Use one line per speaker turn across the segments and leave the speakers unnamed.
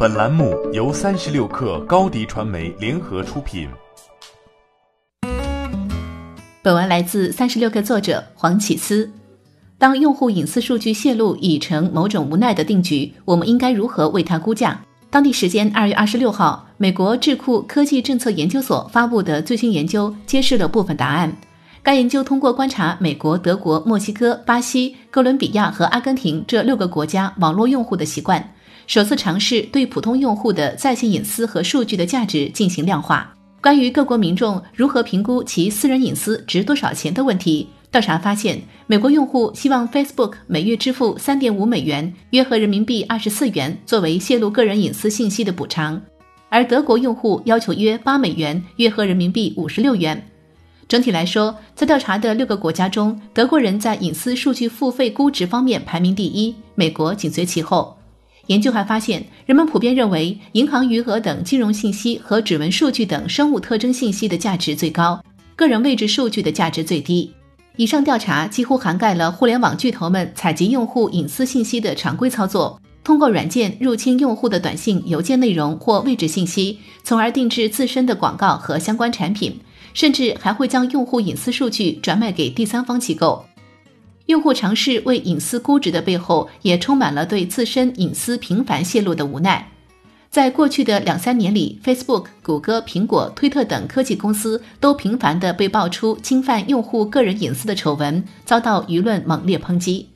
本栏目由三十六氪高低传媒联合出品。
本文来自三十六氪作者黄启思。当用户隐私数据泄露已成某种无奈的定局，我们应该如何为它估价？当地时间二月二十六号，美国智库科技政策研究所发布的最新研究揭示了部分答案。该研究通过观察美国、德国、墨西哥、巴西、哥伦比亚和阿根廷这六个国家网络用户的习惯，首次尝试对普通用户的在线隐私和数据的价值进行量化。关于各国民众如何评估其私人隐私值多少钱的问题，调查发现，美国用户希望 Facebook 每月支付三点五美元（约合人民币二十四元）作为泄露个人隐私信息的补偿，而德国用户要求约八美元（约合人民币五十六元）。整体来说，在调查的六个国家中，德国人在隐私数据付费估值方面排名第一，美国紧随其后。研究还发现，人们普遍认为银行余额等金融信息和指纹数据等生物特征信息的价值最高，个人位置数据的价值最低。以上调查几乎涵盖了互联网巨头们采集用户隐私信息的常规操作，通过软件入侵用户的短信、邮件内容或位置信息，从而定制自身的广告和相关产品。甚至还会将用户隐私数据转卖给第三方机构。用户尝试为隐私估值的背后，也充满了对自身隐私频繁泄露的无奈。在过去的两三年里，Facebook、谷歌、苹果、推特等科技公司都频繁地被爆出侵犯用户个人隐私的丑闻，遭到舆论猛烈抨击。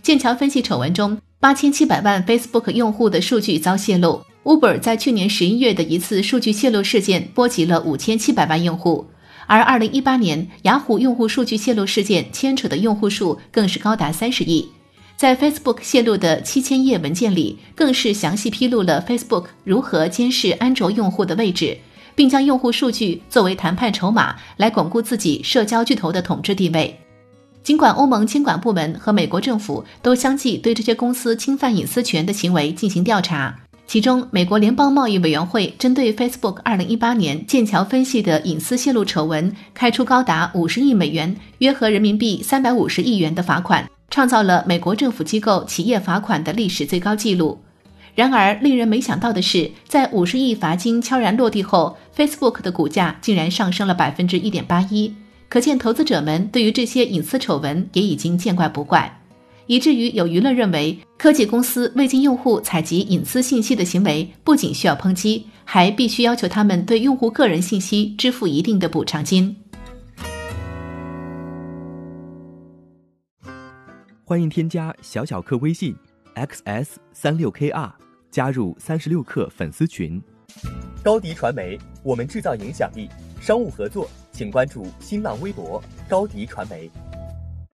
剑桥分析丑闻中，八千七百万 Facebook 用户的数据遭泄露。Uber 在去年十一月的一次数据泄露事件波及了五千七百万用户，而二零一八年雅虎用户数据泄露事件牵扯的用户数更是高达三十亿。在 Facebook 泄露的七千页文件里，更是详细披露了 Facebook 如何监视安卓用户的位置，并将用户数据作为谈判筹码来巩固自己社交巨头的统治地位。尽管欧盟监管部门和美国政府都相继对这些公司侵犯隐私权的行为进行调查。其中，美国联邦贸易委员会针对 Facebook 2018年剑桥分析的隐私泄露丑闻，开出高达五十亿美元（约合人民币三百五十亿元）的罚款，创造了美国政府机构企业罚款的历史最高纪录。然而，令人没想到的是，在五十亿罚金悄然落地后，Facebook 的股价竟然上升了百分之一点八一，可见投资者们对于这些隐私丑闻也已经见怪不怪。以至于有舆论认为，科技公司未经用户采集隐私信息的行为不仅需要抨击，还必须要求他们对用户个人信息支付一定的补偿金。
欢迎添加小小客微信 xs 三六 kr，加入三十六氪粉丝群。
高迪传媒，我们制造影响力。商务合作，请关注新浪微博高迪传媒。